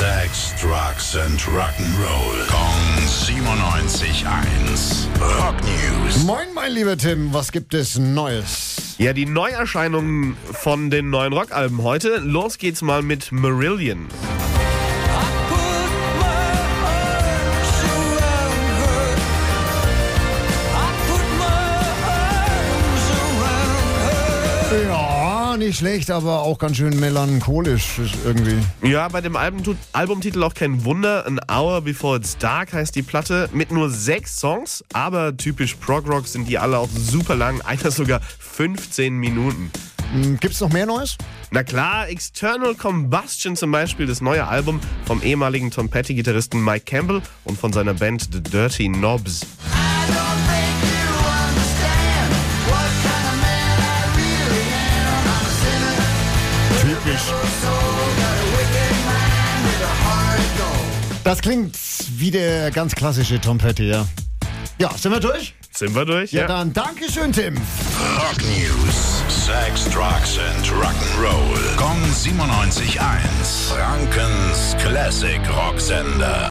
Sex, Drugs and Rock'n'Roll. Kong 97.1. Rock News. Moin, mein lieber Tim, was gibt es Neues? Ja, die Neuerscheinungen von den neuen Rockalben heute. Los geht's mal mit Marillion. Ja, nicht schlecht, aber auch ganz schön melancholisch irgendwie. Ja, bei dem Album, Albumtitel auch kein Wunder. An Hour Before It's Dark heißt die Platte. Mit nur sechs Songs, aber typisch Prog-Rock sind die alle auch super lang. Einer sogar 15 Minuten. Hm, Gibt's noch mehr Neues? Na klar, External Combustion zum Beispiel, das neue Album vom ehemaligen Tom Petty-Gitarristen Mike Campbell und von seiner Band The Dirty Knobs. Das klingt wie der ganz klassische Tom Petty, ja. Ja, sind wir durch? Sind wir durch? Ja, dann Dankeschön, Tim. Rock News. Sex, Drugs and Rock'n'Roll. Kong 97.1. Frankens Classic Rocksender.